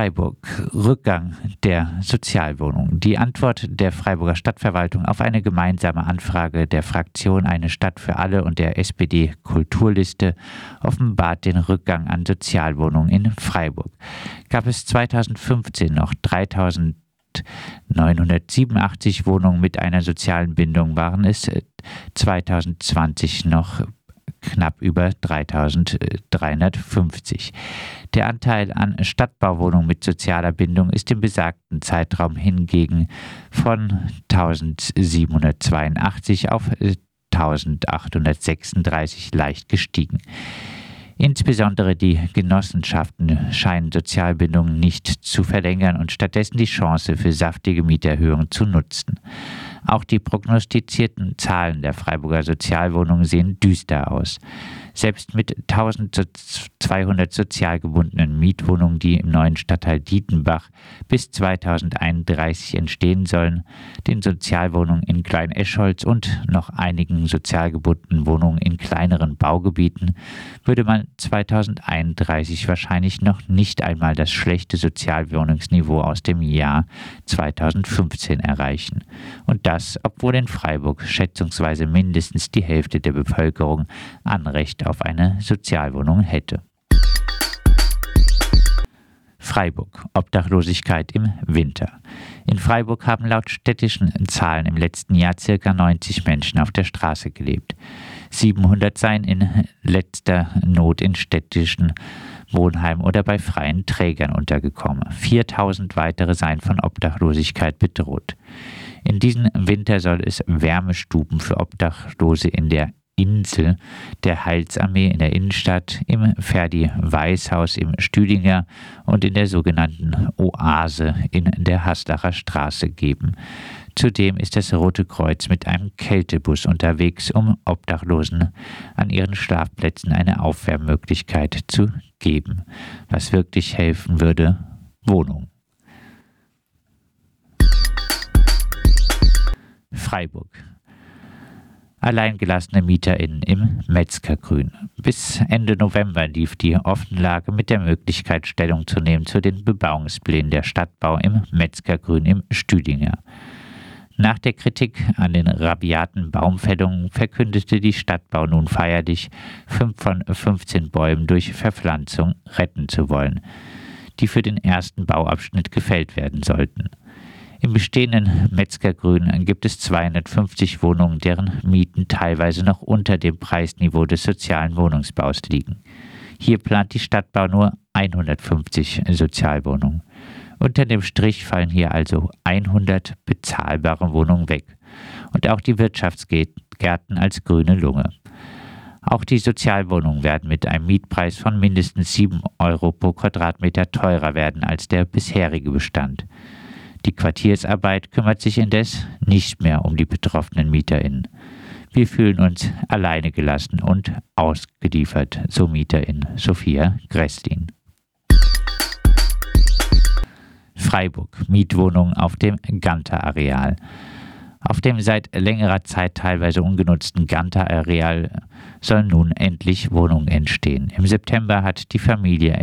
Freiburg. Rückgang der Sozialwohnung. Die Antwort der Freiburger Stadtverwaltung auf eine gemeinsame Anfrage der Fraktion Eine Stadt für alle und der SPD Kulturliste offenbart den Rückgang an Sozialwohnungen in Freiburg. Gab es 2015 noch 3000 987 Wohnungen mit einer sozialen Bindung waren es 2020 noch knapp über 3350. Der Anteil an Stadtbauwohnungen mit sozialer Bindung ist im besagten Zeitraum hingegen von 1782 auf 1836 leicht gestiegen. Insbesondere die Genossenschaften scheinen Sozialbindungen nicht zu verlängern und stattdessen die Chance für saftige Mieterhöhungen zu nutzen. Auch die prognostizierten Zahlen der Freiburger Sozialwohnungen sehen düster aus. Selbst mit 1200 sozial gebundenen Mietwohnungen, die im neuen Stadtteil Dietenbach bis 2031 entstehen sollen, den Sozialwohnungen in Klein-Eschholz und noch einigen sozial gebundenen Wohnungen in kleineren Baugebieten, würde man 2031 wahrscheinlich noch nicht einmal das schlechte Sozialwohnungsniveau aus dem Jahr 2015 erreichen. Und das, obwohl in Freiburg schätzungsweise mindestens die Hälfte der Bevölkerung Anrecht Recht auf eine Sozialwohnung hätte. Freiburg. Obdachlosigkeit im Winter. In Freiburg haben laut städtischen Zahlen im letzten Jahr ca. 90 Menschen auf der Straße gelebt. 700 seien in letzter Not in städtischen Wohnheimen oder bei freien Trägern untergekommen. 4000 weitere seien von Obdachlosigkeit bedroht. In diesem Winter soll es Wärmestuben für Obdachlose in der Insel der Heilsarmee in der Innenstadt, im Ferdi-Weiß-Haus im Stüdinger und in der sogenannten Oase in der Haslacher Straße geben. Zudem ist das Rote Kreuz mit einem Kältebus unterwegs, um Obdachlosen an ihren Schlafplätzen eine Aufwärmmöglichkeit zu geben. Was wirklich helfen würde, Wohnung. Freiburg alleingelassene MieterInnen im Metzgergrün. Bis Ende November lief die Offenlage mit der Möglichkeit, Stellung zu nehmen zu den Bebauungsplänen der Stadtbau im Metzgergrün im Stüdinger. Nach der Kritik an den rabiaten Baumfällungen verkündete die Stadtbau nun feierlich, fünf von 15 Bäumen durch Verpflanzung retten zu wollen, die für den ersten Bauabschnitt gefällt werden sollten. Im bestehenden Metzgergrün gibt es 250 Wohnungen, deren Mieten teilweise noch unter dem Preisniveau des sozialen Wohnungsbaus liegen. Hier plant die Stadtbau nur 150 Sozialwohnungen. Unter dem Strich fallen hier also 100 bezahlbare Wohnungen weg. Und auch die Wirtschaftsgärten als grüne Lunge. Auch die Sozialwohnungen werden mit einem Mietpreis von mindestens 7 Euro pro Quadratmeter teurer werden als der bisherige Bestand. Die Quartiersarbeit kümmert sich indes nicht mehr um die betroffenen MieterInnen. Wir fühlen uns alleine gelassen und ausgeliefert, so Mieterin Sophia Gresslin. Freiburg, Mietwohnung auf dem Ganter-Areal. Auf dem seit längerer Zeit teilweise ungenutzten Ganter-Areal sollen nun endlich Wohnungen entstehen. Im September hat die Familie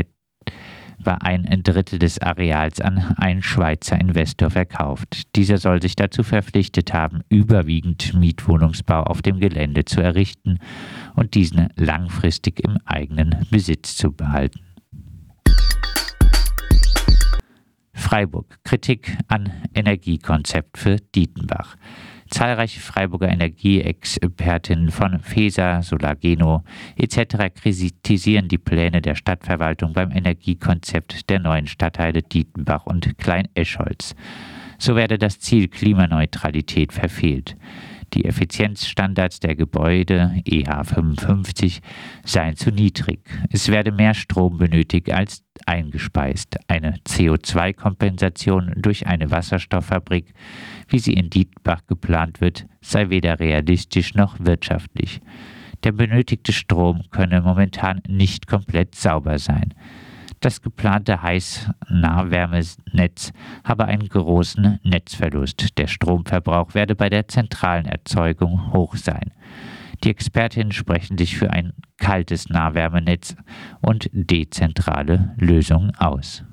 etwa ein Drittel des Areals an einen Schweizer Investor verkauft. Dieser soll sich dazu verpflichtet haben, überwiegend Mietwohnungsbau auf dem Gelände zu errichten und diesen langfristig im eigenen Besitz zu behalten. Freiburg. Kritik an Energiekonzept für Dietenbach. Zahlreiche Freiburger Energieexpertinnen von FESA, Solargeno etc. kritisieren die Pläne der Stadtverwaltung beim Energiekonzept der neuen Stadtteile Dietenbach und Klein-Eschholz. So werde das Ziel Klimaneutralität verfehlt. Die Effizienzstandards der Gebäude EH55 seien zu niedrig. Es werde mehr Strom benötigt als eingespeist. Eine CO2-Kompensation durch eine Wasserstofffabrik, wie sie in Dietbach geplant wird, sei weder realistisch noch wirtschaftlich. Der benötigte Strom könne momentan nicht komplett sauber sein. Das geplante Heißnahwärmenetz habe einen großen Netzverlust. Der Stromverbrauch werde bei der zentralen Erzeugung hoch sein. Die Expertinnen sprechen sich für ein kaltes Nahwärmenetz und dezentrale Lösungen aus.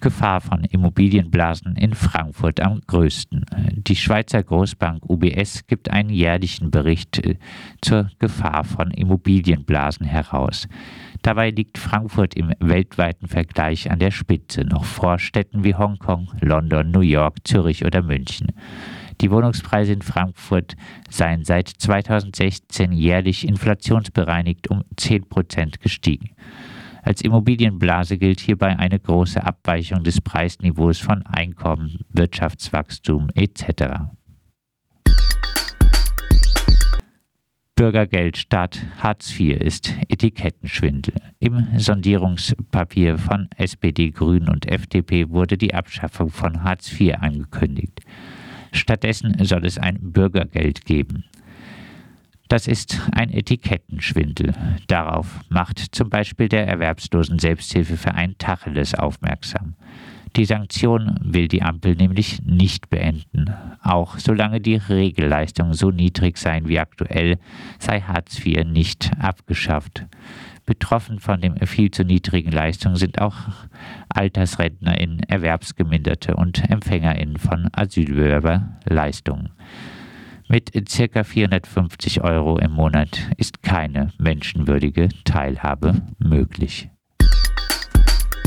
Gefahr von Immobilienblasen in Frankfurt am größten. Die Schweizer Großbank UBS gibt einen jährlichen Bericht äh, zur Gefahr von Immobilienblasen heraus. Dabei liegt Frankfurt im weltweiten Vergleich an der Spitze, noch vor Städten wie Hongkong, London, New York, Zürich oder München. Die Wohnungspreise in Frankfurt seien seit 2016 jährlich inflationsbereinigt um 10% gestiegen. Als Immobilienblase gilt hierbei eine große Abweichung des Preisniveaus von Einkommen, Wirtschaftswachstum etc. Bürgergeld statt Hartz IV ist Etikettenschwindel. Im Sondierungspapier von SPD, Grünen und FDP wurde die Abschaffung von Hartz IV angekündigt. Stattdessen soll es ein Bürgergeld geben. Das ist ein Etikettenschwindel. Darauf macht zum Beispiel der Erwerbslosen Selbsthilfeverein Tacheles aufmerksam. Die Sanktion will die Ampel nämlich nicht beenden. Auch solange die Regelleistungen so niedrig seien wie aktuell, sei Hartz IV nicht abgeschafft. Betroffen von den viel zu niedrigen Leistungen sind auch AltersrentnerInnen, Erwerbsgeminderte und EmpfängerInnen von Asylbewerberleistungen. Mit ca. 450 Euro im Monat ist keine menschenwürdige Teilhabe möglich.